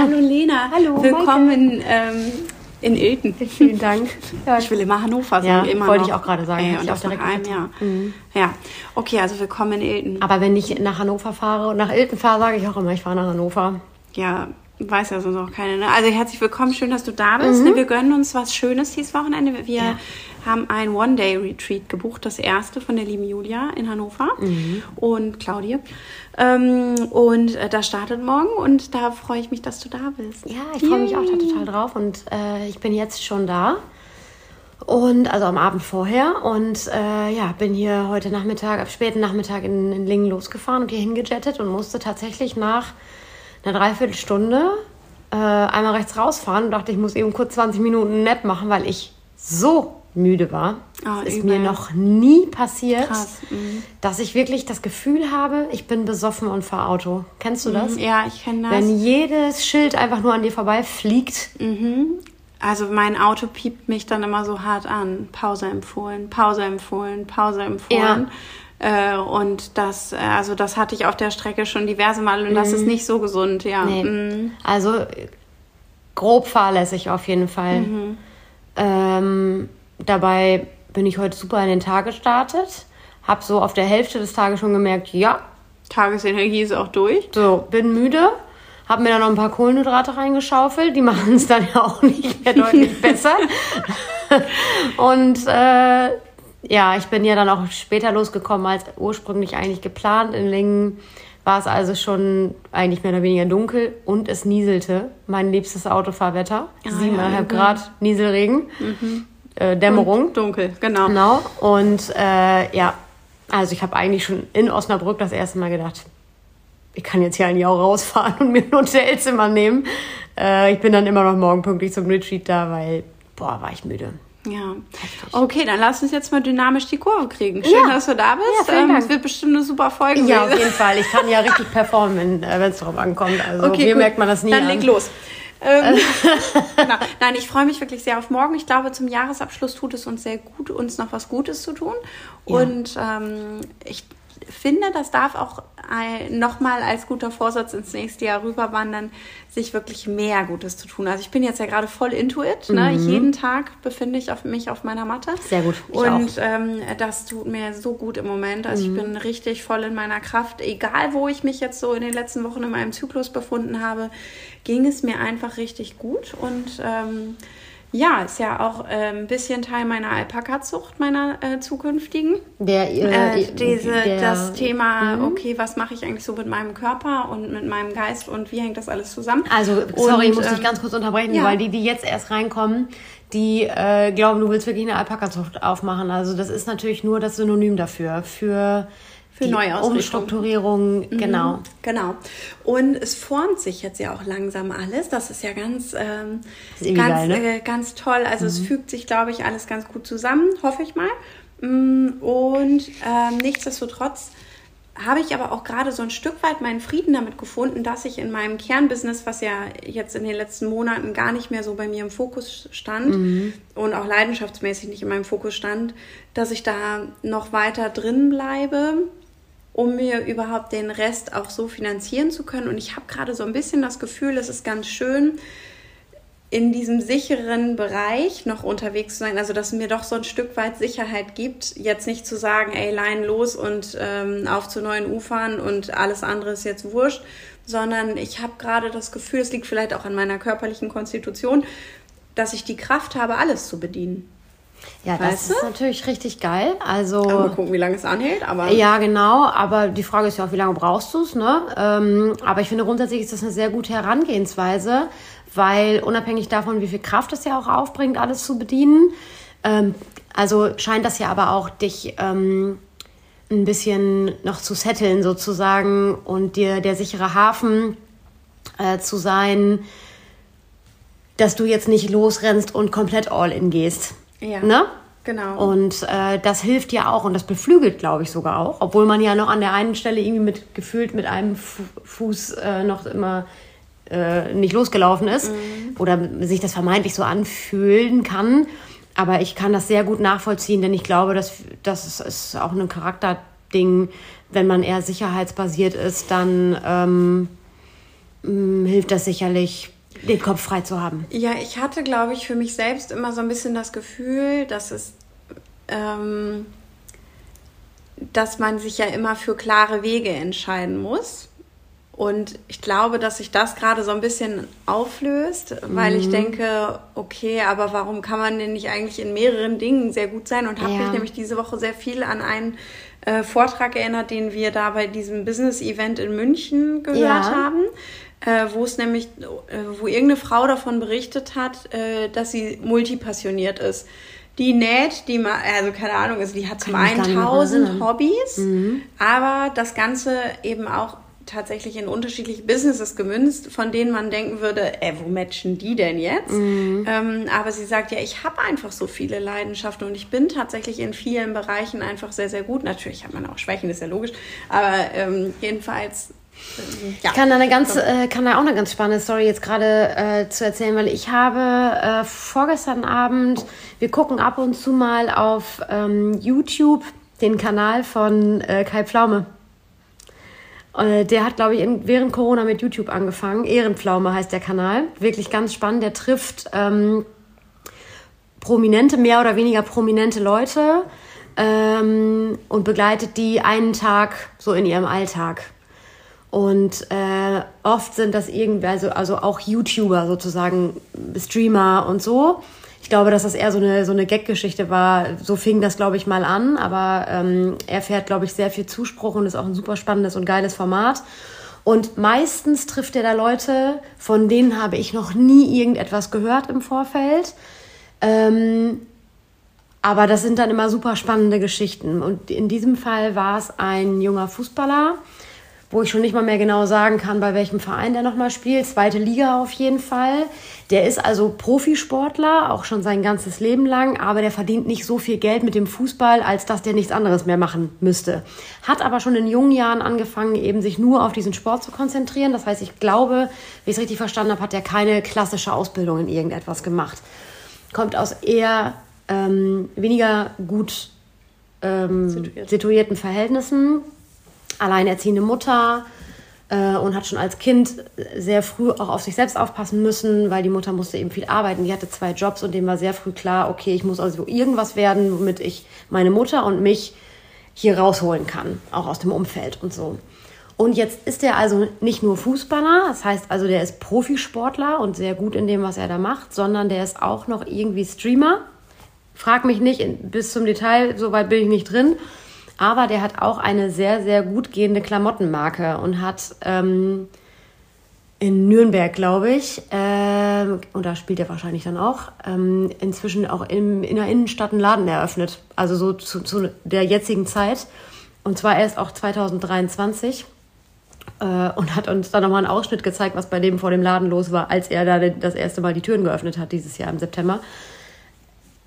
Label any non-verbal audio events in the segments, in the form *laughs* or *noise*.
Hallo Lena. Hallo. Willkommen ähm, in Ilten. Vielen Dank. Ja, *laughs* ich will immer Hannover sagen. Ja, immer wollte noch. ich auch gerade sagen. Ey, Hab und auch das nach direkt einem. Jahr. Ja. Okay, also willkommen in Ilten. Aber wenn ich nach Hannover fahre und nach Ilten fahre, sage ich auch immer, ich fahre nach Hannover. Ja, weiß ja sonst auch keine. Ne? Also herzlich willkommen, schön, dass du da Mhm. bist. Ne? Wir gönnen uns was Schönes dieses Wochenende. Wir Ja. Haben ein One-Day-Retreat gebucht, das erste von der lieben Julia in Hannover Mhm. und Claudia. Ähm, und äh, das startet morgen und da freue ich mich, dass du da bist. Ja, ich freue mich auch da total drauf und äh, ich bin jetzt schon da. Und also am Abend vorher und äh, ja, bin hier heute Nachmittag, ab späten Nachmittag in, in Lingen losgefahren und hier hingejettet und musste tatsächlich nach einer Dreiviertelstunde äh, einmal rechts rausfahren und dachte, ich muss eben kurz 20 Minuten Nap machen, weil ich so müde war. Oh, das ist übel. mir noch nie passiert, mhm. dass ich wirklich das Gefühl habe, ich bin besoffen und fahre Auto. Kennst du das? Ja, ich kenne das. Wenn jedes Schild einfach nur an dir vorbei fliegt. Also mein Auto piept mich dann immer so hart an. Pause empfohlen, Pause empfohlen, Pause empfohlen. Äh, und das, äh, also das hatte ich auf der Strecke schon diverse Mal und das ist nicht so gesund, ja. Nee. Mm. Also grob fahrlässig auf jeden Fall. Ähm, dabei bin ich heute super in den Tag gestartet. Hab so auf der Hälfte des Tages schon gemerkt, ja, Tagesenergie ist auch durch. so, bin müde. Hab mir dann noch ein paar Kohlenhydrate reingeschaufelt. Die *laughs* machen es dann ja auch nicht mehr deutlich *laughs* besser. Und äh, ja, ich bin ja dann auch später losgekommen als ursprünglich eigentlich geplant. In Lingen war es also schon eigentlich mehr oder weniger dunkel und es nieselte. Mein liebstes Autofahrwetter. Ah, Siebeneinhalb ja, Grad Nieselregen. Äh, Dämmerung. Und dunkel, genau. Genau. Und äh, ja, also ich habe eigentlich schon in Osnabrück das erste Mal gedacht, ich kann jetzt hier eigentlich auch rausfahren und mir ein Hotelzimmer nehmen. Äh, ich bin dann immer noch morgen pünktlich zum Retreat da, weil, boah, war ich müde. Ja. Okay, dann lass uns jetzt mal dynamisch die Kurve kriegen. Schön, Ja. dass du da bist. Ja, ähm. Es wird bestimmt eine super Folge. Ja, auf jeden Fall. Ich kann ja *laughs* richtig performen, wenn es darauf ankommt. Also Okay, mir gut. merkt man das nie Dann an. leg los. Ähm, *laughs* genau. Nein, ich freue mich wirklich sehr auf morgen. Ich glaube, zum Jahresabschluss tut es uns sehr gut, uns noch was Gutes zu tun. Ja. Und ähm, ich finde, das darf auch nochmal als guter Vorsatz ins nächste Jahr rüberwandern, sich wirklich mehr Gutes zu tun. Also ich bin jetzt ja gerade voll into it. Ne? Jeden Tag befinde ich auf mich auf meiner Matte. Mhm. Sehr gut, ich Und ähm, das tut mir so gut im Moment. Also Mhm. ich bin richtig voll in meiner Kraft. Egal, wo ich mich jetzt so in den letzten Wochen in meinem Zyklus befunden habe, ging es mir einfach richtig gut. Und ähm, ja, ist ja auch äh, ein bisschen Teil meiner Alpaka-Zucht, meiner äh, zukünftigen. Der, Äh, äh, diese, der, das Thema, Mhm. okay, was mache ich eigentlich so mit meinem Körper und mit meinem Geist und wie hängt das alles zusammen? Also, sorry, ich Und, muss dich ähm, ganz kurz unterbrechen, ja. weil die, die jetzt erst reinkommen, die äh, glauben, du willst wirklich eine Alpaka-Zucht aufmachen. Also das ist natürlich nur das Synonym dafür, für, Für die Neuausrichtung. Umstrukturierung, genau. Genau. Und es formt sich jetzt ja auch langsam alles. Das ist ja ganz, ähm, Ist ganz, geil, ne? Mhm. äh, ganz toll. Also es fügt sich, glaube ich, alles ganz gut zusammen, hoffe ich mal. Mm, Und ähm, nichtsdestotrotz habe ich aber auch gerade so ein Stück weit meinen Frieden damit gefunden, dass ich in meinem Kernbusiness, was ja jetzt in den letzten Monaten gar nicht mehr so bei mir im Fokus stand Mhm. und auch leidenschaftsmäßig nicht in meinem Fokus stand, dass ich da noch weiter drin bleibe um mir überhaupt den Rest auch so finanzieren zu können. Und ich habe gerade so ein bisschen das Gefühl, es ist ganz schön, in diesem sicheren Bereich noch unterwegs zu sein. Also, dass es mir doch so ein Stück weit Sicherheit gibt, jetzt nicht zu sagen, ey, Leinen los und ähm, auf zu neuen Ufern und alles andere ist jetzt wurscht, sondern ich habe gerade das Gefühl, es liegt vielleicht auch an meiner körperlichen Konstitution, dass ich die Kraft habe, alles zu bedienen. Ja, das Weißt ist du? natürlich richtig geil. Also Aber mal gucken, wie lange es anhält. Aber Ja, genau, aber die Frage ist ja auch, wie lange brauchst du es, ne? Ähm, aber ich finde grundsätzlich ist das eine sehr gute Herangehensweise, weil unabhängig davon, wie viel Kraft es ja auch aufbringt, alles zu bedienen, ähm, also scheint das ja aber auch dich ähm, ein bisschen noch zu setteln sozusagen und dir der sichere Hafen äh, zu sein, dass du jetzt nicht losrennst und komplett all in gehst. Ja. Ne? Genau. Und äh, das hilft ja auch und das beflügelt, glaube ich, sogar auch. Obwohl man ja noch an der einen Stelle irgendwie mit gefühlt mit einem Fu Fuß äh, noch immer äh, nicht losgelaufen ist oder sich das vermeintlich so anfühlen kann. Aber ich kann das sehr gut nachvollziehen, denn ich glaube, dass das ist, ist auch ein Charakterding. Wenn man eher sicherheitsbasiert ist, dann ähm, mh, hilft das sicherlich, den Kopf frei zu haben. Ja, ich hatte, glaube ich, für mich selbst immer so ein bisschen das Gefühl, dass es, ähm, dass man sich ja immer für klare Wege entscheiden muss. Und ich glaube, dass sich das gerade so ein bisschen auflöst, weil mhm. ich denke, okay, aber warum kann man denn nicht eigentlich in mehreren Dingen sehr gut sein? Und habe ja. mich nämlich diese Woche sehr viel an einen äh, Vortrag erinnert, den wir da bei diesem Business-Event in München gehört ja. haben. Äh, wo es nämlich, äh, wo irgendeine Frau davon berichtet hat, äh, dass sie multipassioniert ist die näht, die mal, also keine Ahnung, also die hat zum einen tausend Hobbys, mhm. aber das Ganze eben auch tatsächlich in unterschiedliche Businesses gemünzt, von denen man denken würde, ey, wo matchen die denn jetzt? Mhm. Ähm, aber sie sagt, ja, ich habe einfach so viele Leidenschaften und ich bin tatsächlich in vielen Bereichen einfach sehr, sehr gut. Natürlich hat man auch Schwächen, das ist ja logisch, aber ähm, jedenfalls ja. Ich kann da eine ganz, äh, kann da auch eine ganz spannende Story jetzt gerade äh, zu erzählen, weil ich habe äh, vorgestern Abend, wir gucken ab und zu mal auf ähm, YouTube den Kanal von äh, Kai Pflaume. Äh, der hat, glaube ich, während Corona mit YouTube angefangen. Ehrenpflaume heißt der Kanal. Wirklich ganz spannend. Der trifft ähm, prominente, mehr oder weniger prominente Leute ähm, und begleitet die einen Tag so in ihrem Alltag. Und äh, oft sind das irgendwie, also, also auch YouTuber sozusagen, Streamer und so. Ich glaube, dass das eher so eine, so eine Gag-Geschichte war. So fing das, glaube ich, mal an. Aber ähm, er fährt, glaube ich, sehr viel Zuspruch und ist auch ein super spannendes und geiles Format. Und meistens trifft er da Leute, von denen habe ich noch nie irgendetwas gehört im Vorfeld. Ähm, aber das sind dann immer super spannende Geschichten. Und in diesem Fall war es ein junger Fußballer, wo ich schon nicht mal mehr genau sagen kann, bei welchem Verein der nochmal spielt. Zweite Liga auf jeden Fall. Der ist also Profisportler, auch schon sein ganzes Leben lang, aber der verdient nicht so viel Geld mit dem Fußball, als dass der nichts anderes mehr machen müsste. Hat aber schon in jungen Jahren angefangen, eben sich nur auf diesen Sport zu konzentrieren. Das heißt, ich glaube, wie ich es richtig verstanden habe, hat er keine klassische Ausbildung in irgendetwas gemacht. Kommt aus eher ähm, weniger gut ähm, Situiert. situierten Verhältnissen alleinerziehende Mutter äh, und hat schon als Kind sehr früh auch auf sich selbst aufpassen müssen, weil die Mutter musste eben viel arbeiten. Die hatte zwei Jobs und dem war sehr früh klar, okay, ich muss also irgendwas werden, womit ich meine Mutter und mich hier rausholen kann, auch aus dem Umfeld und so. Und jetzt ist er also nicht nur Fußballer, das heißt also, der ist Profisportler und sehr gut in dem, was er da macht, sondern der ist auch noch irgendwie Streamer. Frag mich nicht bis zum Detail, soweit bin ich nicht drin. Aber der hat auch eine sehr, sehr gut gehende Klamottenmarke und hat ähm, in Nürnberg, glaube ich, äh, und da spielt er wahrscheinlich dann auch, ähm, inzwischen auch im, in der Innenstadt einen Laden eröffnet. Also so zu, zu der jetzigen Zeit. Und zwar erst auch 2023 äh, und hat uns dann nochmal einen Ausschnitt gezeigt, was bei dem vor dem Laden los war, als er da das erste Mal die Türen geöffnet hat, dieses Jahr im September.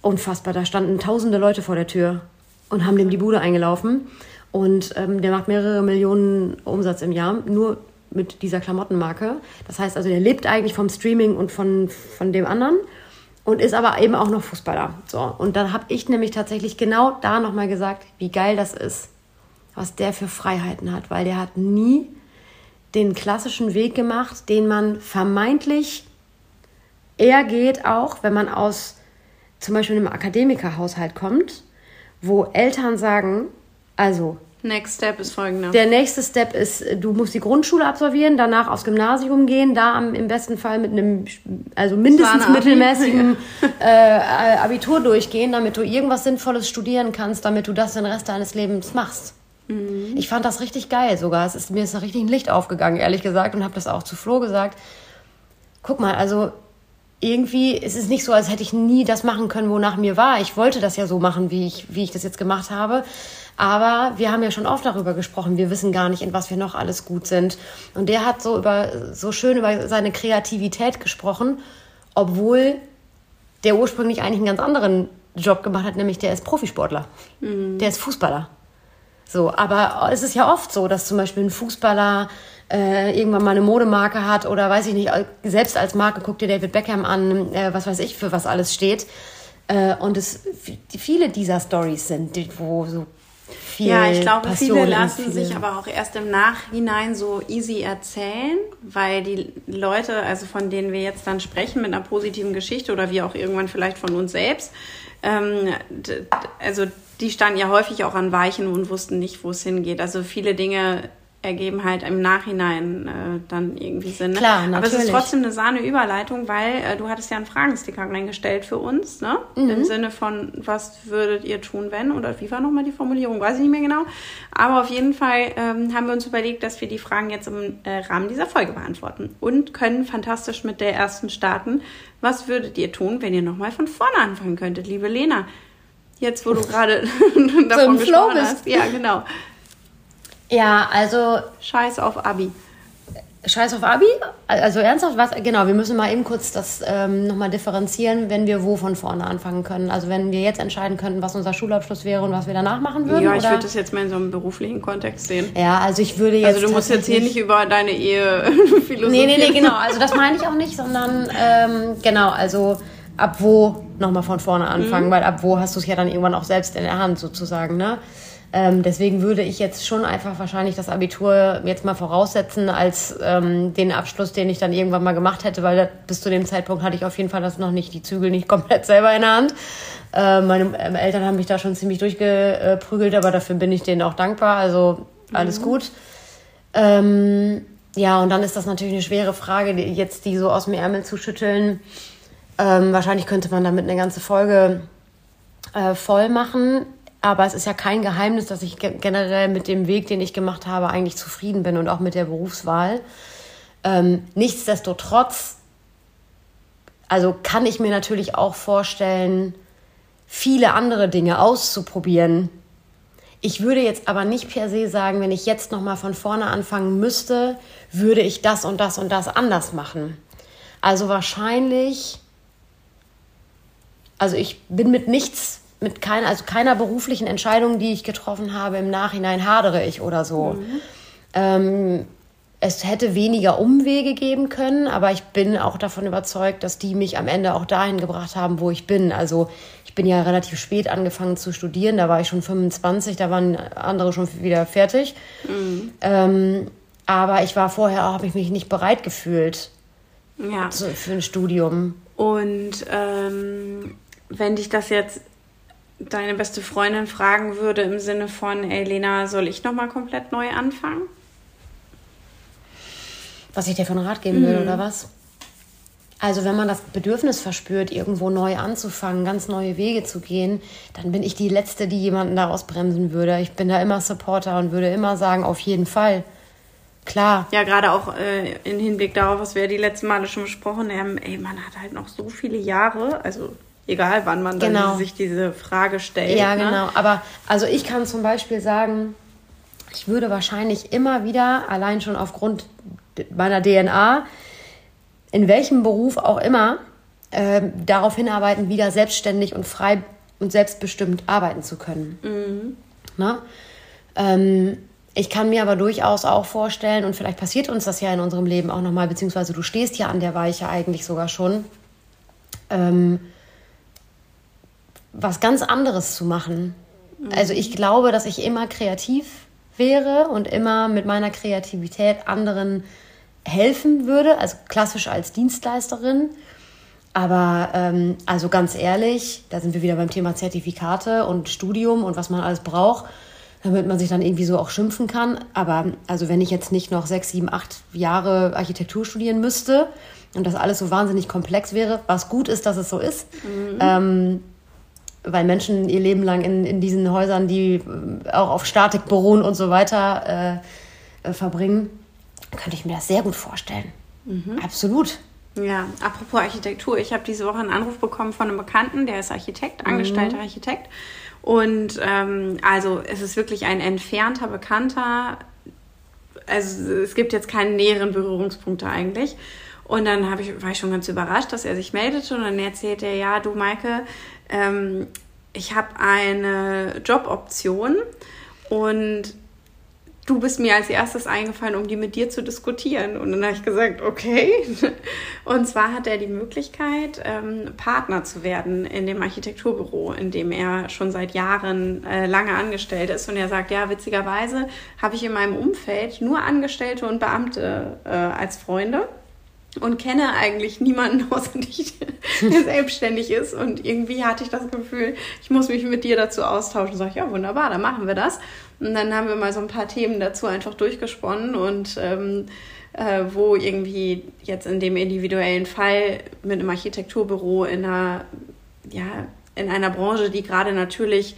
Unfassbar, da standen tausende Leute vor der Tür und haben dem die Bude eingelaufen. Und ähm, der macht mehrere Millionen Umsatz im Jahr, nur mit dieser Klamottenmarke. Das heißt also, der lebt eigentlich vom Streaming und von, von dem anderen und ist aber eben auch noch Fußballer. So, und dann habe ich nämlich tatsächlich genau da nochmal gesagt, wie geil das ist, was der für Freiheiten hat, weil der hat nie den klassischen Weg gemacht, den man vermeintlich eher geht, auch wenn man aus zum Beispiel einem Akademikerhaushalt kommt wo Eltern sagen, also Next Step ist folgender. Der nächste Step ist, du musst die Grundschule absolvieren, danach aufs Gymnasium gehen, da am, im besten Fall mit einem, also mindestens mittelmäßigen *laughs* äh, Abitur durchgehen, damit du irgendwas Sinnvolles studieren kannst, damit du das den Rest deines Lebens machst. Mhm. Ich fand das richtig geil sogar. Es ist, mir ist da richtig ein Licht aufgegangen, ehrlich gesagt, und habe das auch zu Flo gesagt. Guck mal, also irgendwie ist es nicht so, als hätte ich nie das machen können, wonach mir war. Ich wollte das ja so machen, wie ich, wie ich das jetzt gemacht habe. Aber wir haben ja schon oft darüber gesprochen. Wir wissen gar nicht, in was wir noch alles gut sind. Und der hat so über, so schön über seine Kreativität gesprochen, obwohl der ursprünglich eigentlich einen ganz anderen Job gemacht hat, nämlich der ist Profisportler. Mhm. Der ist Fußballer. So, aber es ist ja oft so, dass zum Beispiel ein Fußballer äh, irgendwann mal eine Modemarke hat oder weiß ich nicht, selbst als Marke guckt dir David Beckham an, äh, was weiß ich, für was alles steht. Äh, und es viele dieser Stories sind, wo so viel Ja, ich glaube, Passion viele lassen viele- sich aber auch erst im Nachhinein so easy erzählen, weil die Leute, also von denen wir jetzt dann sprechen mit einer positiven Geschichte oder wir auch irgendwann vielleicht von uns selbst, ähm, also die standen ja häufig auch an Weichen und wussten nicht, wo es hingeht. Also viele Dinge ergeben halt im Nachhinein äh, dann irgendwie Sinn. Ne? Klar, Aber es ist natürlich. trotzdem eine Sahne-Überleitung, weil äh, du hattest ja einen Fragensticker reingestellt für uns, ne? Mhm. Im Sinne von, was würdet ihr tun, wenn? Oder wie war nochmal die Formulierung? Weiß ich nicht mehr genau. Aber auf jeden Fall ähm, haben wir uns überlegt, dass wir die Fragen jetzt im äh, Rahmen dieser Folge beantworten und können fantastisch mit der ersten starten. Was würdet ihr tun, wenn ihr nochmal von vorne anfangen könntet, liebe Lena? Jetzt, wo du gerade *laughs* davon Flow gesprochen bist. hast. Ja, genau. Ja, also Scheiß auf Abi. Scheiß auf Abi? Also ernsthaft, was? Genau, wir müssen mal eben kurz das ähm, nochmal differenzieren, wenn wir wo von vorne anfangen können. Also wenn wir jetzt entscheiden könnten, was unser Schulabschluss wäre und was wir danach machen würden. Ja, ich würde das jetzt mal in so einem beruflichen Kontext sehen. ja, also ich würde jetzt. Also du musst jetzt hier nicht über deine Ehe *laughs* philosophieren. Nee, nee, nee, genau. Also das meine ich auch nicht, sondern ähm, genau, also ab wo nochmal von vorne anfangen, weil ab wo hast du es ja dann irgendwann auch selbst in der Hand sozusagen, ne? Ähm, deswegen würde ich jetzt schon einfach wahrscheinlich das Abitur jetzt mal voraussetzen als ähm, den Abschluss, den ich dann irgendwann mal gemacht hätte, weil das, bis zu dem Zeitpunkt hatte ich auf jeden Fall das noch nicht, die Zügel nicht *laughs* komplett selber in der Hand. Äh, meine ähm, Eltern haben mich da schon ziemlich durchgeprügelt, aber dafür bin ich denen auch dankbar. Also alles gut. Ähm, ja, und dann ist das natürlich eine schwere Frage, die, jetzt die so aus dem Ärmel zu schütteln. Ähm, wahrscheinlich könnte man damit eine ganze Folge äh, voll machen. Aber es ist ja kein Geheimnis, dass ich ge generell mit dem Weg, den ich gemacht habe, eigentlich zufrieden bin und auch mit der Berufswahl. Ähm, nichtsdestotrotz, also kann ich mir natürlich auch vorstellen, viele andere Dinge auszuprobieren. Ich würde jetzt aber nicht per se sagen, wenn ich jetzt noch mal von vorne anfangen müsste, würde ich das und das und das anders machen. Also wahrscheinlich, also ich bin mit nichts, mit keiner, also keiner beruflichen Entscheidung, die ich getroffen habe, im Nachhinein hadere ich oder so. Ähm, es hätte weniger Umwege geben können, aber ich bin auch davon überzeugt, dass die mich am Ende auch dahin gebracht haben, wo ich bin. Also ich bin ja relativ spät angefangen zu studieren, da war ich schon 25, da waren andere schon wieder fertig. Ähm, aber ich war vorher, habe ich mich nicht bereit gefühlt Ja. zu, für ein Studium. Und ähm, wenn dich das jetzt deine beste Freundin fragen würde im Sinne von, ey Lena, soll ich nochmal komplett neu anfangen? Was ich dir von Rat geben will, oder was? Also wenn man das Bedürfnis verspürt, irgendwo neu anzufangen, ganz neue Wege zu gehen, dann bin ich die Letzte, die jemanden da ausbremsen würde. Ich bin da immer Supporter und würde immer sagen, auf jeden Fall. Klar. Ja, gerade auch äh, im Hinblick darauf, was wir die letzten Male schon besprochen haben, ey, man hat halt noch so viele Jahre, also egal wann man dann Genau. sich diese Frage stellt. Ja, ne? genau. Aber also ich kann zum Beispiel sagen, ich würde wahrscheinlich immer wieder, allein schon aufgrund meiner DNA, in welchem Beruf auch immer, ähm, darauf hinarbeiten, wieder selbstständig und frei und selbstbestimmt arbeiten zu können. Ne? Ähm, ich kann mir aber durchaus auch vorstellen, und vielleicht passiert uns das ja in unserem Leben auch nochmal, beziehungsweise du stehst ja an der Weiche eigentlich sogar schon, ähm, was ganz anderes zu machen. Also ich glaube, dass ich immer kreativ wäre und immer mit meiner Kreativität anderen helfen würde, also klassisch als Dienstleisterin. Aber ähm, also ganz ehrlich, da sind wir wieder beim Thema Zertifikate und Studium und was man alles braucht, damit man sich dann irgendwie so auch schimpfen kann. Aber also wenn ich jetzt nicht noch sechs, sieben, acht Jahre Architektur studieren müsste und das alles so wahnsinnig komplex wäre, was gut ist, dass es so ist, ähm, weil Menschen ihr Leben lang in, in diesen Häusern, die äh, auch auf Statik beruhen und so weiter äh, äh, verbringen, könnte ich mir das sehr gut vorstellen. Absolut. Ja, apropos Architektur, ich habe diese Woche einen Anruf bekommen von einem Bekannten, der ist Architekt, angestellter Architekt. Und ähm, also es ist wirklich ein entfernter Bekannter. Also es gibt jetzt keine näheren Berührungspunkte eigentlich. Und dann ich, war ich schon ganz überrascht, dass er sich meldete und dann erzählt er, ja, du Maike, ähm, ich habe eine Joboption und du bist mir als erstes eingefallen, um die mit dir zu diskutieren. Und dann habe ich gesagt, okay. *laughs* Und zwar hat er die Möglichkeit, ähm, Partner zu werden in dem Architekturbüro, in dem er schon seit Jahren äh, lange angestellt ist. Und er sagt, ja, witzigerweise habe ich in meinem Umfeld nur Angestellte und Beamte äh, als Freunde und kenne eigentlich niemanden *laughs* außer dich, der selbstständig ist. Und irgendwie hatte ich das Gefühl, ich muss mich mit dir dazu austauschen. Sag ich, ja, wunderbar, dann machen wir das. Und dann haben wir mal so ein paar Themen dazu einfach durchgesponnen und ähm, äh, wo irgendwie jetzt in dem individuellen Fall mit einem Architekturbüro in einer, ja, in einer Branche, die gerade natürlich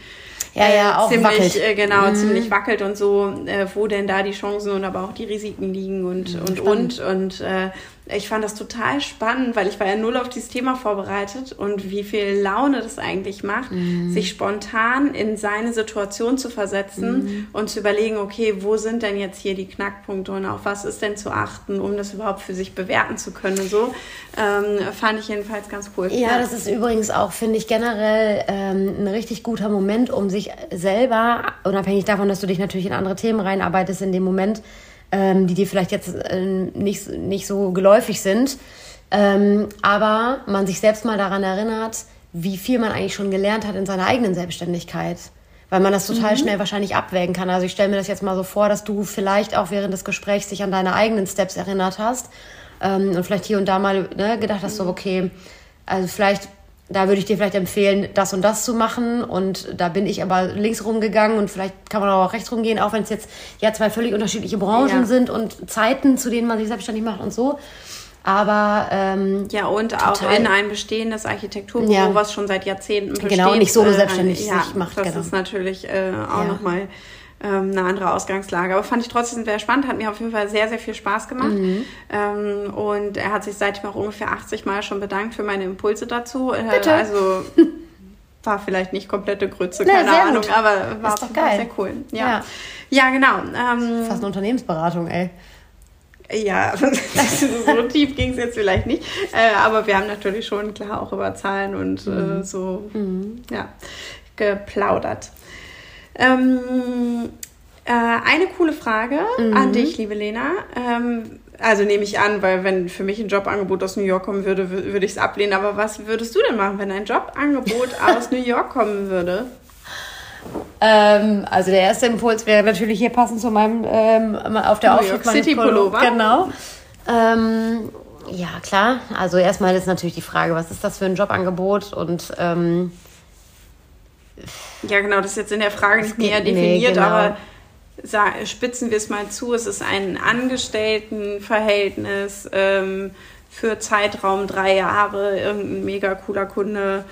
ja, ja, äh, auch ziemlich, äh, genau, mhm. ziemlich wackelt und so, äh, wo denn da die Chancen und aber auch die Risiken liegen und, mhm, und, und, und, äh, ich fand das total spannend, weil ich war ja null auf dieses Thema vorbereitet und wie viel Laune das eigentlich macht, mhm. sich spontan in seine Situation zu versetzen mhm. und zu überlegen, okay, wo sind denn jetzt hier die Knackpunkte und auf was ist denn zu achten, um das überhaupt für sich bewerten zu können und so. Ähm, fand ich jedenfalls ganz cool. Ja, das ist übrigens auch, finde ich, generell ähm, ein richtig guter Moment, um sich selber, unabhängig davon, dass du dich natürlich in andere Themen reinarbeitest, in dem Moment, ähm, die dir vielleicht jetzt äh, nicht, nicht so geläufig sind. Ähm, aber man sich selbst mal daran erinnert, wie viel man eigentlich schon gelernt hat in seiner eigenen Selbstständigkeit. Weil man das total mhm. schnell wahrscheinlich abwägen kann. Also ich stelle mir das jetzt mal so vor, dass du vielleicht auch während des Gesprächs dich an deine eigenen Steps erinnert hast ähm, und vielleicht hier und da mal ne, gedacht hast, so okay, also vielleicht da würde ich dir vielleicht empfehlen, das und das zu machen. Und da bin ich aber links rumgegangen und vielleicht kann man auch rechts rumgehen, auch wenn es jetzt ja zwei völlig unterschiedliche Branchen ja. sind und Zeiten, zu denen man sich selbstständig macht und so. Aber ähm, ja und total. auch in ein bestehendes Architekturbüro, ja. was schon seit Jahrzehnten besteht. Genau, nicht so äh, selbstständig ja, sich macht. Das genau. ist natürlich äh, auch ja. nochmal ähm, eine andere Ausgangslage. Aber fand ich trotzdem sehr spannend, hat mir auf jeden Fall sehr, sehr viel Spaß gemacht. Mhm. Ähm, und er hat sich seitdem auch ungefähr 80 Mal schon bedankt für meine Impulse dazu. Äh, Bitte? Also *laughs* war vielleicht nicht komplette Grütze, keine Na, Ahnung, gut. aber war, war sehr cool. Ja, ja. ja genau. Ähm, Fast eine Unternehmensberatung, ey. Ja, *laughs* so tief ging es jetzt vielleicht nicht. Äh, aber wir haben natürlich schon klar auch über Zahlen und äh, mhm. äh, so mhm. ja, geplaudert. Ähm, äh, eine coole Frage mhm. an dich, liebe Lena. Ähm, also nehme ich an, weil wenn für mich ein Jobangebot aus New York kommen würde, würde ich es ablehnen. Aber was würdest du denn machen, wenn ein Jobangebot *laughs* aus New York kommen würde? Ähm, also der erste Impuls wäre natürlich hier passend zu meinem ähm, auf der New York City Pullover. Genau. Ähm, ja klar. Also erstmal ist natürlich die Frage, was ist das für ein Jobangebot und ähm, ja, genau, das ist jetzt in der Frage nicht näher definiert, nee, genau. aber spitzen wir es mal zu, es ist ein Angestelltenverhältnis ähm, für Zeitraum drei Jahre, irgendein mega cooler Kunde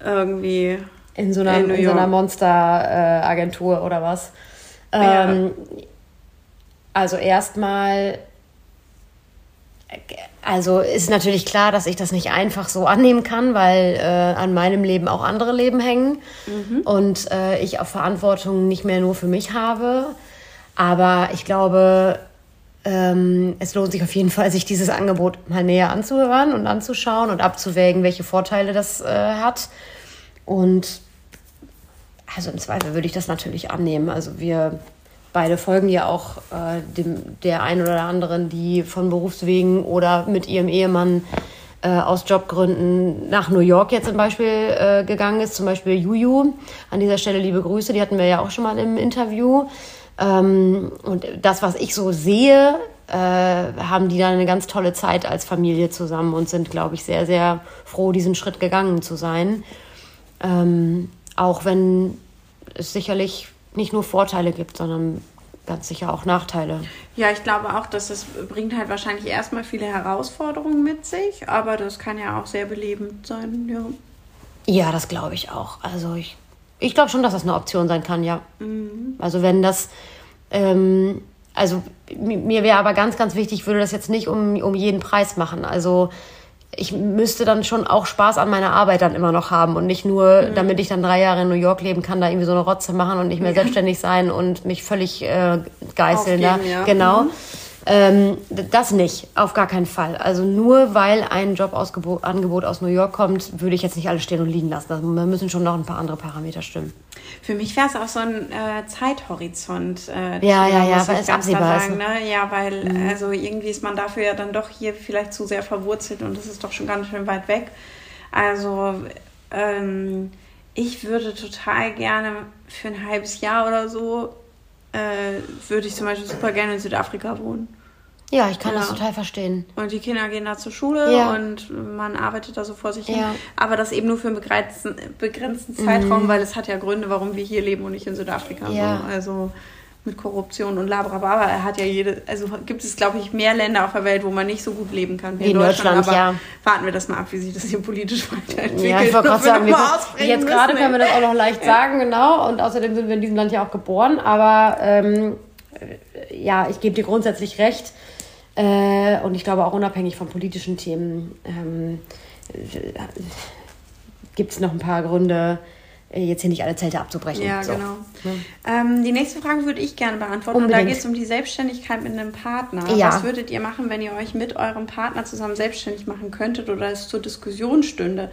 irgendwie. In so einer, in in so einer Monster-Agentur oder was. Ähm, ja. Also erstmal also ist natürlich klar, dass ich das nicht einfach so annehmen kann, weil äh, an meinem Leben auch andere Leben hängen mhm. und äh, ich auch Verantwortung nicht mehr nur für mich habe. Aber ich glaube, ähm, es lohnt sich auf jeden Fall, sich dieses Angebot mal näher anzuhören und anzuschauen und abzuwägen, welche Vorteile das äh, hat. Und also im Zweifel würde ich das natürlich annehmen. Also wir beide folgen ja auch äh, dem, der einen oder anderen, die von Berufswegen oder mit ihrem Ehemann äh, aus Jobgründen nach New York jetzt zum Beispiel äh, gegangen ist. Zum Beispiel Juju. An dieser Stelle liebe Grüße, die hatten wir ja auch schon mal im Interview. Ähm, und das, was ich so sehe, äh, haben die dann eine ganz tolle Zeit als Familie zusammen und sind, glaube ich, sehr, sehr froh, diesen Schritt gegangen zu sein. Ähm, auch wenn es sicherlich nicht nur Vorteile gibt, sondern ganz sicher auch Nachteile. Ja, ich glaube auch, dass es bringt halt wahrscheinlich erstmal viele Herausforderungen mit sich, aber das kann ja auch sehr belebend sein, ja. Ja, das glaube ich auch. Also ich, ich glaube schon, dass das eine Option sein kann, ja. Mhm. Also wenn das, ähm, also mir wäre aber ganz, ganz wichtig, ich würde das jetzt nicht um, um jeden Preis machen. Also ich müsste dann schon auch Spaß an meiner Arbeit dann immer noch haben und nicht nur, mhm. damit ich dann drei Jahre in New York leben kann, da irgendwie so eine Rotze machen und nicht mehr ja. selbstständig sein und mich völlig äh, geißeln. da. Ja. Genau. Mhm. Ähm, das nicht, auf gar keinen Fall. Also nur weil ein Jobangebot aus New York kommt, würde ich jetzt nicht alles stehen und liegen lassen. Also wir müssen schon noch ein paar andere Parameter stimmen. Für mich wäre es auch so ein äh, Zeithorizont. Äh, ja, ja, ja, weil es absehbar sagen, ist. Ne? Ja, weil mhm. also irgendwie ist man dafür ja dann doch hier vielleicht zu sehr verwurzelt und es ist doch schon ganz schön weit weg. Also ähm, ich würde total gerne für ein halbes Jahr oder so äh, würde ich zum Beispiel super gerne in Südafrika wohnen. Ja, ich kann ja. das total verstehen. Und die Kinder gehen da zur Schule ja. und man arbeitet da so vor sich hin. Ja. Aber das eben nur für einen begrenzten, begrenzten Zeitraum, mhm. weil es hat ja Gründe, warum wir hier leben und nicht in Südafrika. Ja. So. Also mit Korruption und Labrababa. Er hat ja jede, also gibt es, glaube ich, mehr Länder auf der Welt, wo man nicht so gut leben kann wie, in Deutschland. Deutschland aber ja. warten wir das mal ab, wie sich das hier politisch *laughs* weiterentwickelt. Ja, ich wollte gerade sagen, wir, jetzt gerade können wir das auch noch leicht sagen, genau. Und außerdem sind wir in diesem Land ja auch geboren. Aber ähm, ja, ich gebe dir grundsätzlich recht. Äh, und ich glaube auch unabhängig von politischen Themen ähm, gibt es noch ein paar Gründe, äh, jetzt hier nicht alle Zelte abzubrechen. Ja, so. genau. Ja. Ähm, die nächste Frage würde ich gerne beantworten. Unbedingt. Und da geht es um die Selbstständigkeit mit einem Partner. Ja. Was würdet ihr machen, wenn ihr euch mit eurem Partner zusammen selbstständig machen könntet oder es zur Diskussion stünde?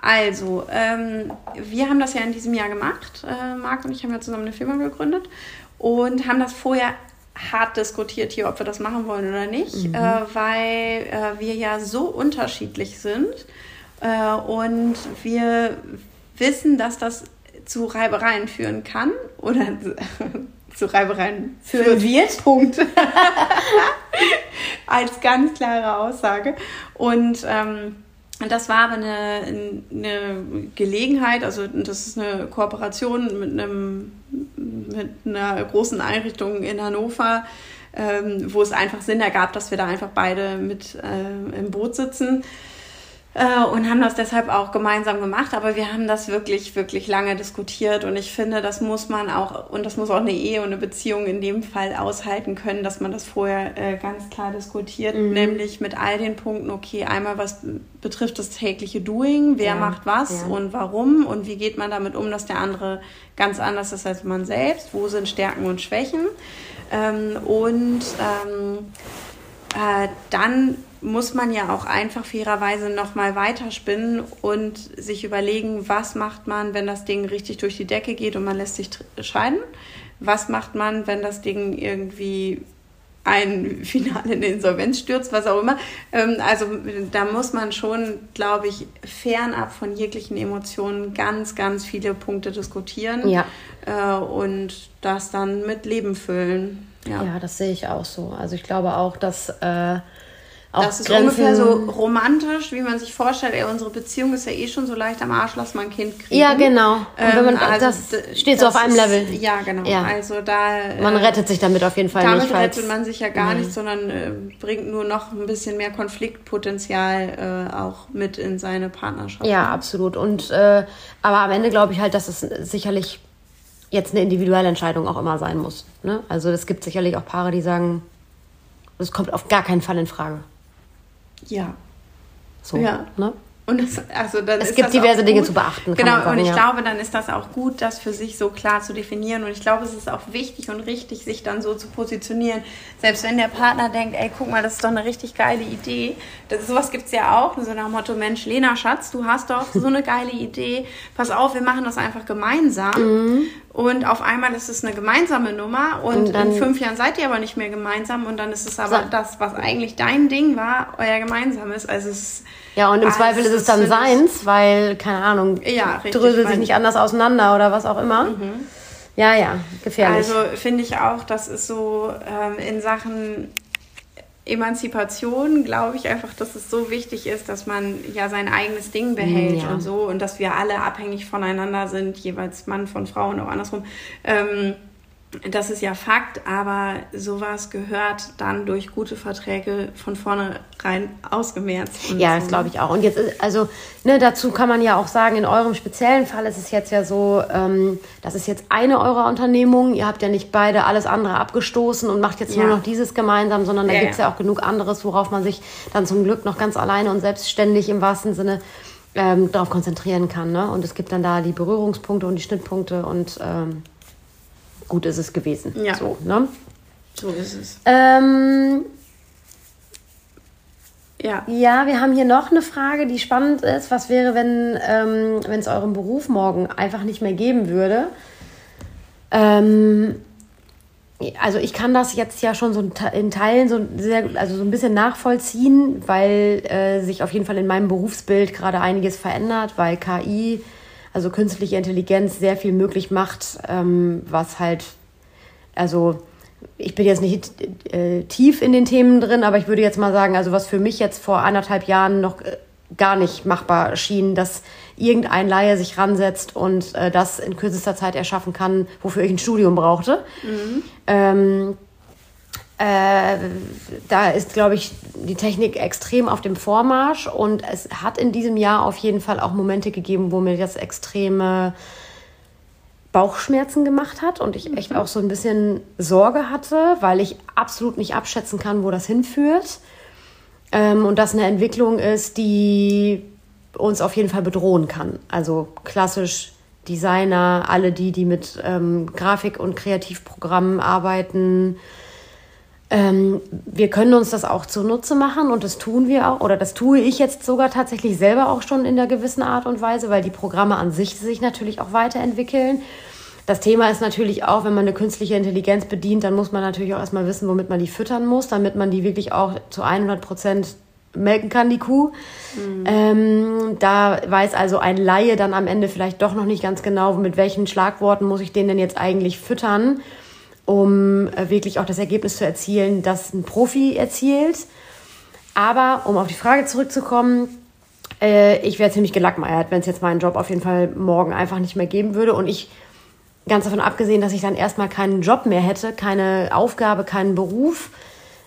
Also, ähm, wir haben das ja in diesem Jahr gemacht. Äh, Marc und ich haben ja zusammen eine Firma gegründet und haben das vorher hart diskutiert hier, ob wir das machen wollen oder nicht, mhm. äh, weil äh, wir ja so unterschiedlich sind äh, und wir wissen, dass das zu Reibereien führen kann oder *laughs* zu Reibereien führen wird. Punkt. *laughs* Als ganz klare Aussage. Und ähm, das war aber eine, eine Gelegenheit, also das ist eine Kooperation mit, einem, mit einer großen Einrichtung in Hannover, ähm, wo es einfach Sinn ergab, dass wir da einfach beide mit äh, im Boot sitzen. Äh, und haben das deshalb auch gemeinsam gemacht. Aber wir haben das wirklich, wirklich lange diskutiert und ich finde, das muss man auch, und das muss auch eine Ehe und eine Beziehung in dem Fall aushalten können, dass man das vorher äh, ganz klar diskutiert, mhm. nämlich mit all den Punkten, okay, einmal was betrifft das tägliche Doing, wer ja. macht was ja. und warum und wie geht man damit um, dass der andere ganz anders ist als man selbst, wo sind Stärken und Schwächen. Ähm, und ähm, äh, dann muss man ja auch einfach fairerweise nochmal weiterspinnen und sich überlegen, was macht man, wenn das Ding richtig durch die Decke geht und man lässt sich scheiden? Was macht man, wenn das Ding irgendwie ein *laughs* Finale in Insolvenz stürzt, was auch immer. Ähm, also da muss man schon, glaube ich, fernab von jeglichen Emotionen ganz, ganz viele Punkte diskutieren ja. Äh, und das dann mit Leben füllen. Ja. ja, das sehe ich auch so. Also ich glaube auch, dass äh, das ist Grenzen. ungefähr so romantisch, wie man sich vorstellt, ey, unsere Beziehung ist ja eh schon so leicht am Arsch, lass mal ein Kind kriegen. Ja, genau. Und wenn man, ähm, also das steht so auf einem ist, Level. Ja, genau. Ja. Also da. Man äh, rettet sich damit auf jeden Fall damit nicht. Damit rettet man sich ja gar nee. nicht, sondern äh, bringt nur noch ein bisschen mehr Konfliktpotenzial äh, auch mit in seine Partnerschaft. Ja, absolut. Und äh, aber am Ende glaube ich halt, dass es sicherlich jetzt eine individuelle Entscheidung auch immer sein muss. Ne? Also es gibt sicherlich auch Paare, die sagen, es kommt auf gar keinen Fall in Frage. Ja. So, ja. Ne? Und das, also dann es gibt diverse Dinge zu beachten. Genau, sagen, und ich ja. glaube, dann ist das auch gut, das für sich so klar zu definieren. Und ich glaube, es ist auch wichtig und richtig, sich dann so zu positionieren. Selbst wenn der Partner denkt, ey, guck mal, das ist doch eine richtig geile Idee. Das, sowas gibt es ja auch, so nach dem Motto, Mensch, Lena, Schatz, du hast doch so eine geile Idee. Pass auf, wir machen das einfach gemeinsam. Mhm. Und auf einmal ist es eine gemeinsame Nummer und, und in fünf Jahren seid ihr aber nicht mehr gemeinsam und dann ist es aber so. das, was eigentlich dein Ding war, euer gemeinsames. Also es ist ja, und im also Zweifel ist es dann seins, weil, keine Ahnung, ja, dröselt sich nicht anders auseinander oder was auch immer. Mhm. Ja, ja, gefährlich. Also finde ich auch, das ist so ähm, in Sachen Emanzipation, glaube ich einfach, dass es so wichtig ist, dass man ja sein eigenes Ding behält ja. und so und dass wir alle abhängig voneinander sind, jeweils Mann von Frau und auch andersrum. Ähm, das ist ja Fakt, aber sowas gehört dann durch gute Verträge von vornherein ausgemerzt. Ja, das glaube ich auch. Und jetzt, ist, also ne, dazu kann man ja auch sagen, in eurem speziellen Fall ist es jetzt ja so, ähm, das ist jetzt eine eurer Unternehmung. Ihr habt ja nicht beide alles andere abgestoßen und macht jetzt ja. nur noch dieses gemeinsam, sondern da ja, gibt es ja. ja auch genug anderes, worauf man sich dann zum Glück noch ganz alleine und selbstständig im wahrsten Sinne ähm, darauf konzentrieren kann. Ne? Und es gibt dann da die Berührungspunkte und die Schnittpunkte und ähm, gut ist es gewesen. Ja. So, ne? So ist es. Ähm, ja. Ja, wir haben hier noch eine Frage, die spannend ist. Was wäre, wenn ähm, es euren Beruf morgen einfach nicht mehr geben würde? Ähm, also ich kann das jetzt ja schon so in Teilen so sehr, also so ein bisschen nachvollziehen, weil äh, sich auf jeden Fall in meinem Berufsbild gerade einiges verändert, weil KI, also künstliche Intelligenz, sehr viel möglich macht, ähm, was halt, also ich bin jetzt nicht äh, tief in den Themen drin, aber ich würde jetzt mal sagen, also was für mich jetzt vor anderthalb Jahren noch äh, gar nicht machbar schien, dass irgendein Laie sich ransetzt und äh, das in kürzester Zeit erschaffen kann, wofür ich ein Studium brauchte. Mhm. Ähm, äh, da ist, glaube ich, die Technik extrem auf dem Vormarsch und es hat in diesem Jahr auf jeden Fall auch Momente gegeben, wo mir das extreme Bauchschmerzen gemacht hat und ich echt mhm. auch so ein bisschen Sorge hatte, weil ich absolut nicht abschätzen kann, wo das hinführt. Ähm, und das eine Entwicklung ist, die uns auf jeden Fall bedrohen kann. Also klassisch Designer, alle die, die mit ähm, Grafik- und Kreativprogrammen arbeiten. Ähm, wir können uns das auch zunutze machen und das tun wir auch, oder das tue ich jetzt sogar tatsächlich selber auch schon in der gewissen Art und Weise, weil die Programme an sich sich natürlich auch weiterentwickeln. Das Thema ist natürlich auch, wenn man eine künstliche Intelligenz bedient, dann muss man natürlich auch erstmal wissen, womit man die füttern muss, damit man die wirklich auch zu 100 Prozent melken kann, die Kuh. Mhm. Ähm, da weiß also ein Laie dann am Ende vielleicht doch noch nicht ganz genau, mit welchen Schlagworten muss ich den denn jetzt eigentlich füttern, um äh, wirklich auch das Ergebnis zu erzielen, das ein Profi erzielt. Aber um auf die Frage zurückzukommen, äh, ich wäre ziemlich gelackmeiert, wenn es jetzt meinen Job auf jeden Fall morgen einfach nicht mehr geben würde. Und ich, ganz davon abgesehen, dass ich dann erstmal keinen Job mehr hätte, keine Aufgabe, keinen Beruf,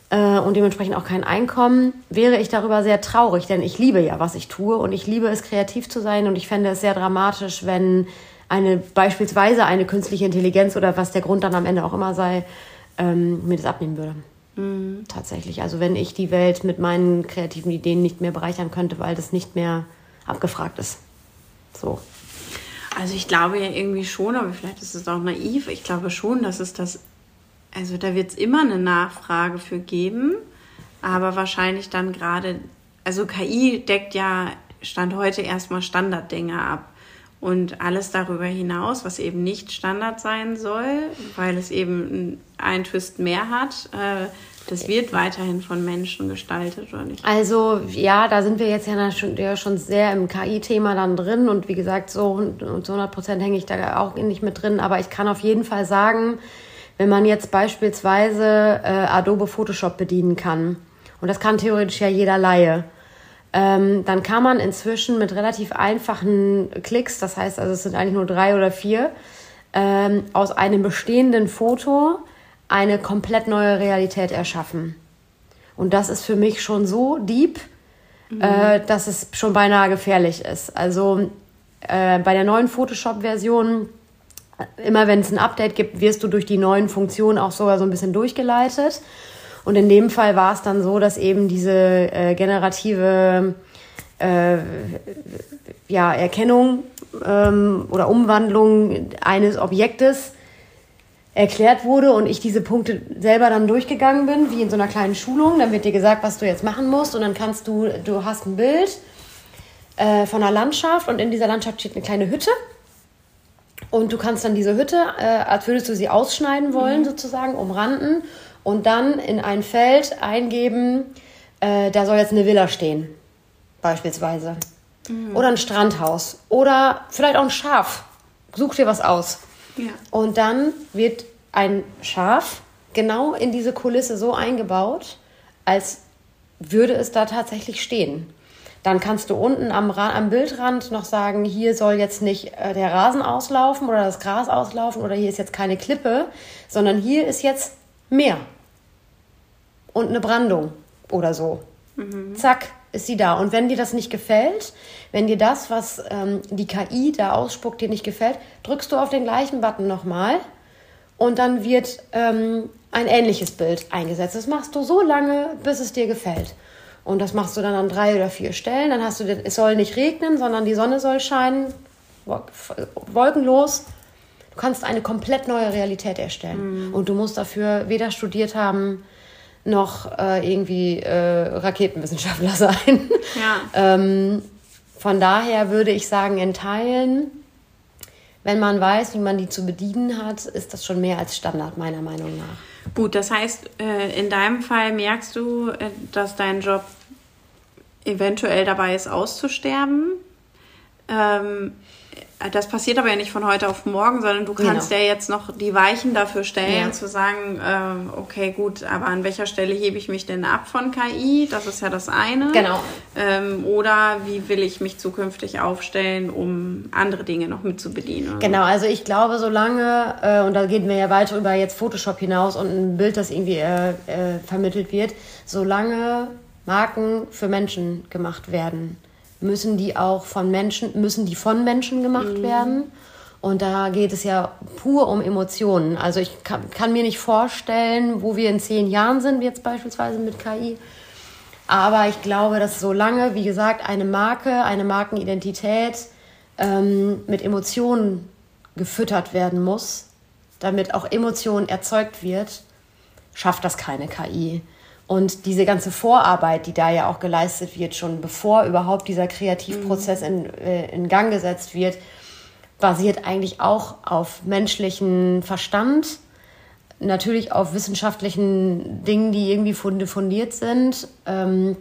äh, und dementsprechend auch kein Einkommen, wäre ich darüber sehr traurig, denn ich liebe ja, was ich tue und ich liebe es, kreativ zu sein und ich fände es sehr dramatisch, wenn eine beispielsweise eine künstliche Intelligenz oder was der Grund dann am Ende auch immer sei, ähm, mir das abnehmen würde. Mhm. Tatsächlich. Also wenn ich die Welt mit meinen kreativen Ideen nicht mehr bereichern könnte, weil das nicht mehr abgefragt ist. So. Also ich glaube ja irgendwie schon, aber vielleicht ist es auch naiv. Ich glaube schon, dass es das also da wird es immer eine Nachfrage für geben, aber wahrscheinlich dann gerade, also KI deckt ja Stand heute erstmal Standarddinge ab. Und alles darüber hinaus, was eben nicht Standard sein soll, weil es eben einen Twist mehr hat, äh, das wird weiterhin von Menschen gestaltet, oder nicht? Also ja, da sind wir jetzt ja schon, ja schon sehr im KI-Thema dann drin. Und wie gesagt, so zu 100 Prozent hänge ich da auch nicht mit drin, aber ich kann auf jeden Fall sagen, wenn man jetzt beispielsweise äh, Adobe Photoshop bedienen kann, und das kann theoretisch ja jeder Laie, ähm, dann kann man inzwischen mit relativ einfachen Klicks, das heißt also es sind eigentlich nur drei oder vier, ähm, aus einem bestehenden Foto eine komplett neue Realität erschaffen. Und das ist für mich schon so deep, mhm. äh, dass es schon beinahe gefährlich ist. Also äh, bei der neuen Photoshop-Version immer wenn es ein Update gibt, wirst du durch die neuen Funktionen auch sogar so ein bisschen durchgeleitet. Und in dem Fall war es dann so, dass eben diese äh, generative äh, ja, Erkennung ähm, oder Umwandlung eines Objektes erklärt wurde und ich diese Punkte selber dann durchgegangen bin, wie in so einer kleinen Schulung. Dann wird dir gesagt, was du jetzt machen musst und dann kannst du, du hast ein Bild äh, von einer Landschaft und in dieser Landschaft steht eine kleine Hütte und du kannst dann diese Hütte, äh, als würdest du sie ausschneiden wollen, mhm. sozusagen, umranden und dann in ein Feld eingeben, äh, da soll jetzt eine Villa stehen, beispielsweise. Mhm. Oder ein Strandhaus. Oder vielleicht auch ein Schaf. Such dir was aus. Ja. Und dann wird ein Schaf genau in diese Kulisse so eingebaut, als würde es da tatsächlich stehen. Dann kannst du unten am, am Bildrand noch sagen, hier soll jetzt nicht äh, der Rasen auslaufen oder das Gras auslaufen oder hier ist jetzt keine Klippe, sondern hier ist jetzt Meer und eine Brandung oder so. Mhm. Zack, ist sie da. Und wenn dir das nicht gefällt, wenn dir das, was ähm, die KI da ausspuckt, dir nicht gefällt, drückst du auf den gleichen Button nochmal und dann wird ähm, ein ähnliches Bild eingesetzt. Das machst du so lange, bis es dir gefällt. Und das machst du dann an drei oder vier Stellen. Dann hast du, es soll nicht regnen, sondern die Sonne soll scheinen, wolkenlos. Du Du kannst eine komplett neue Realität erstellen. Mhm. Und du musst dafür weder studiert haben, noch äh, irgendwie äh, Raketenwissenschaftler *laughs* sein. Ja. ähm, von daher würde ich sagen, in Teilen, wenn man weiß, wie man die zu bedienen hat, ist das schon mehr als Standard, meiner Meinung nach. Gut, das heißt, äh, in deinem Fall merkst du, äh, dass dein Job eventuell dabei ist, auszusterben. Ähm, das passiert aber ja nicht von heute auf morgen, sondern du kannst genau. ja jetzt noch die Weichen dafür stellen, ja. zu sagen, äh, okay, gut, aber an welcher Stelle hebe ich mich denn ab von KI? Das ist ja das eine. Genau. Ähm, oder wie will ich mich zukünftig aufstellen, um andere Dinge noch mit zu bedienen? Genau, also ich glaube, solange, äh, und da gehen wir ja weiter über jetzt Photoshop hinaus und ein Bild, das irgendwie äh, äh vermittelt wird, solange Marken für Menschen gemacht werden müssen die auch von Menschen, müssen die von Menschen gemacht mhm. werden. Und da geht es ja pur um Emotionen. Also ich kann, kann, mir nicht vorstellen, wo wir in zehn Jahren sind, jetzt beispielsweise mit KI. Aber ich glaube, dass solange, wie gesagt, eine Marke, eine Markenidentität ähm, mit Emotionen gefüttert werden muss, damit auch Emotionen erzeugt wird, schafft das keine KI. Und diese ganze Vorarbeit, die da ja auch geleistet wird, schon bevor überhaupt dieser Kreativprozess mhm. in, äh, in Gang gesetzt wird, basiert eigentlich auch auf menschlichen Verstand, natürlich auf wissenschaftlichen Dingen, die irgendwie fundiert sind, ähm,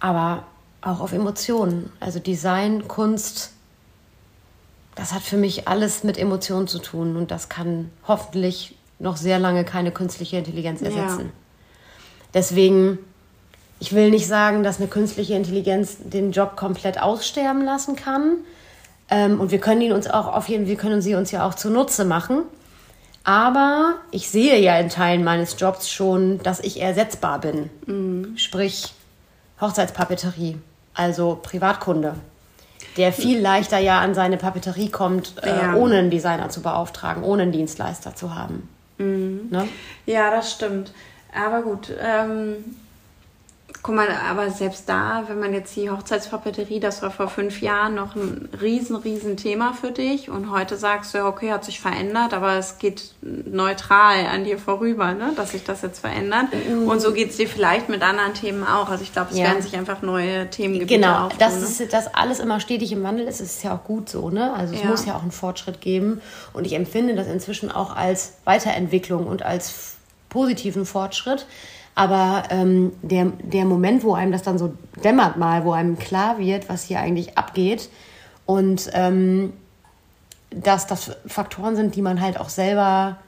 aber auch auf Emotionen. Also Design, Kunst, das hat für mich alles mit Emotionen zu tun und das kann hoffentlich noch sehr lange keine künstliche Intelligenz ersetzen. Ja. Deswegen, ich will nicht sagen, dass eine künstliche Intelligenz den Job komplett aussterben lassen kann. Ähm, und wir können ihn uns auch auf jeden wir können sie uns ja auch zunutze machen. Aber ich sehe ja in Teilen meines Jobs schon, dass ich ersetzbar bin. Mhm. Sprich Hochzeitspapeterie, also Privatkunde, der viel leichter ja an seine Papeterie kommt, äh, ja. ohne einen Designer zu beauftragen, ohne einen Dienstleister zu haben. Mhm. Ne? Ja, das stimmt. Aber gut, ähm, guck mal, aber selbst da, wenn man jetzt die Hochzeitspapeterie, das war vor fünf Jahren noch ein riesen, riesen Thema für dich und heute sagst du ja, okay, hat sich verändert, aber es geht neutral an dir vorüber, ne, dass sich das jetzt verändert. Mhm. Und so geht es dir vielleicht mit anderen Themen auch. Also ich glaube, es ja. werden sich einfach neue Themengebiete Genau, auftun, dass ne? das alles immer stetig im Wandel ist, ist ja auch gut so, ne? Also es ja. muss ja auch einen Fortschritt geben und ich empfinde das inzwischen auch als Weiterentwicklung und als positiven Fortschritt. Aber ähm, der, der Moment, wo einem das dann so dämmert mal, wo einem klar wird, was hier eigentlich abgeht und ähm, dass das Faktoren sind, die man halt auch selber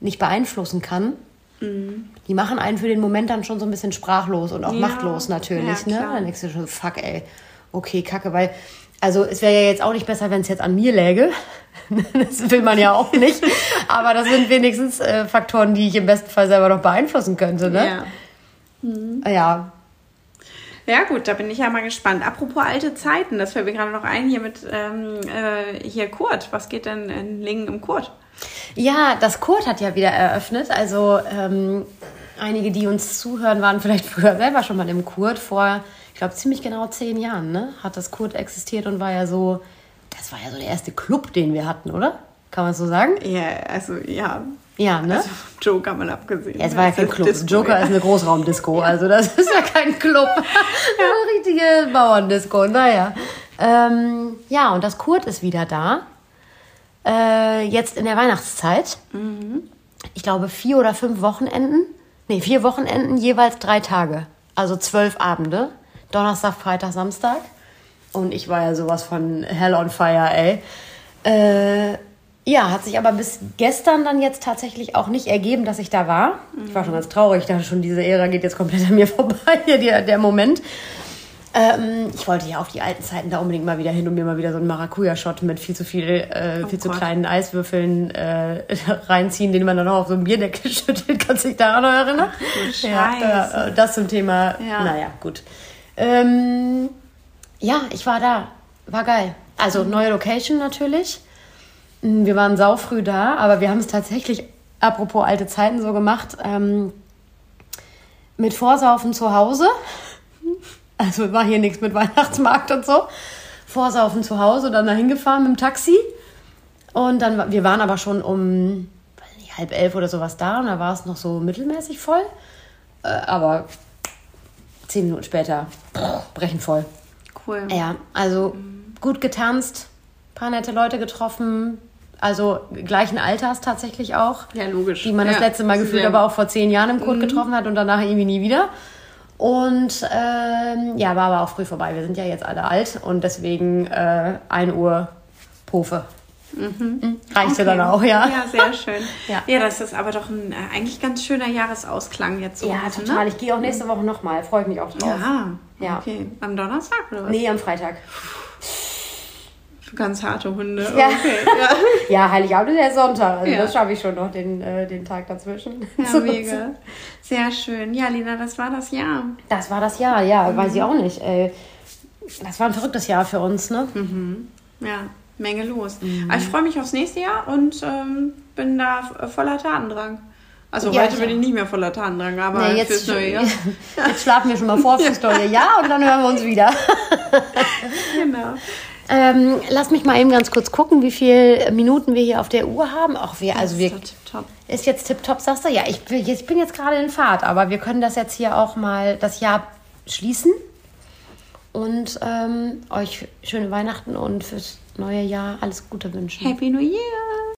nicht beeinflussen kann, mhm. die machen einen für den Moment dann schon so ein bisschen sprachlos und auch ja. machtlos natürlich. Ja, ne? Dann denkst du schon, fuck ey, okay, kacke, weil also es wäre ja jetzt auch nicht besser, wenn es jetzt an mir läge. *laughs* das will man ja auch nicht. Aber das sind wenigstens äh, Faktoren, die ich im besten Fall selber noch beeinflussen könnte. Ne? Ja. Mhm. ja. Ja, gut, da bin ich ja mal gespannt. Apropos alte Zeiten, das fällt mir gerade noch ein hier mit ähm, äh, hier Kurt. Was geht denn in Lingen im Kurt? Ja, das Kurt hat ja wieder eröffnet. Also ähm, einige, die uns zuhören, waren vielleicht früher selber schon mal im Kurt vor glaube, ziemlich genau zehn Jahren, ne? Hat das Kurt existiert und war ja so, das war ja so der erste Club, den wir hatten, oder? Kann man so sagen? Ja, also ja. Ja, ne? Also Joker mal abgesehen. Ja, es war ja kein Club. Disco, Joker ja. ist eine Großraumdisco, also das ist ja kein Club. ja. *laughs* Eine richtige Bauerndisco, naja. Ähm, ja, und das Kurt ist wieder da. Äh, jetzt in der Weihnachtszeit. Mhm. Ich glaube, vier oder fünf Wochenenden. Nee, vier Wochenenden, jeweils drei Tage. Also zwölf Abende. Donnerstag, Freitag, Samstag. Und ich war ja sowas von Hell on Fire, ey. Äh, ja, hat sich aber bis gestern dann jetzt tatsächlich auch nicht ergeben, dass ich da war. Mhm. Ich war schon ganz traurig. Ich dachte schon, diese Ära geht jetzt komplett an mir *laughs* vorbei, der, der Moment. Ähm, ich wollte ja auf die alten Zeiten da unbedingt mal wieder hin und mir mal wieder so einen Maracuja-Shot mit viel zu viel, äh, oh viel Gott. zu kleinen Eiswürfeln äh, *laughs* reinziehen, den man dann auch auf so einen Bierdeckel *laughs* schüttelt. Kannst du dich daran noch erinnern? Ach, ja, äh, das zum Thema. Ja. Naja, gut. Ähm, ja, ich war da. War geil. Also mhm. neue Location natürlich. Mm, wir waren saufrüh da, aber wir haben es tatsächlich, apropos alte Zeiten, so gemacht, ähm, mit Vorsaufen zu Hause. Also war hier nichts mit Weihnachtsmarkt und so. Vorsaufen zu Hause, dann dahin gefahren mit dem Taxi. Und dann, wir waren aber schon um nicht, halb elf oder sowas da und da war es noch so mittelmäßig voll. Äh, aber zehn Minuten später brechen voll. Cool. Ja, also gut getanzt, paar nette Leute getroffen, also gleichen Alters tatsächlich auch. Ja, logisch. Die man das Ja, letzte Mal gefühlt aber auch vor zehn Jahren im Code getroffen hat und danach irgendwie nie wieder. Und ähm, ja, war aber auch früh vorbei. Wir sind ja jetzt alle alt und deswegen äh, 1 Uhr Pofe. Mhm. Reichte dann auch, ja. Ja, sehr schön. *laughs* Ja. ja. das ist aber doch ein äh, eigentlich ganz schöner Jahresausklang jetzt so. Ja, heute, total. Ne? Ich gehe auch nächste Woche nochmal. Freue ich mich auch drauf. Ja, Ja. okay. Am Donnerstag oder was? Nee, am Freitag. Ganz harte Hunde. Ja. Okay, *laughs* ja. Ja, Heiligabend ist ja Sonntag. Also Ja. das schaffe ich schon noch, den, äh, den Tag dazwischen. Ja, *laughs* mega. Sehr schön. Ja, Lina, das war das Jahr. Das war das Jahr, ja, weiß ich auch nicht. Ey. Das war ein verrücktes Jahr für uns, ne? Ja, Menge los. Mhm. Aber ich freue mich aufs nächste Jahr und ähm, bin da f- voller Tatendrang. Also Ja, heute bin ich nicht mehr voller Tatendrang, aber Nee, fürs jetzt, neue Jahr. *laughs* jetzt schlafen wir schon mal vor fürs neue Jahr und dann hören wir uns wieder. *laughs* genau. Ähm, lass mich mal eben ganz kurz gucken, wie viele Minuten wir hier auf der Uhr haben. Auch wir, also wir, ist jetzt tipptopp, sagst du? Ja, ich, ich bin jetzt gerade in Fahrt, aber wir können das jetzt hier auch mal das Jahr schließen und ähm, euch schöne Weihnachten und fürs neue Jahr alles Gute wünschen. Happy New Year!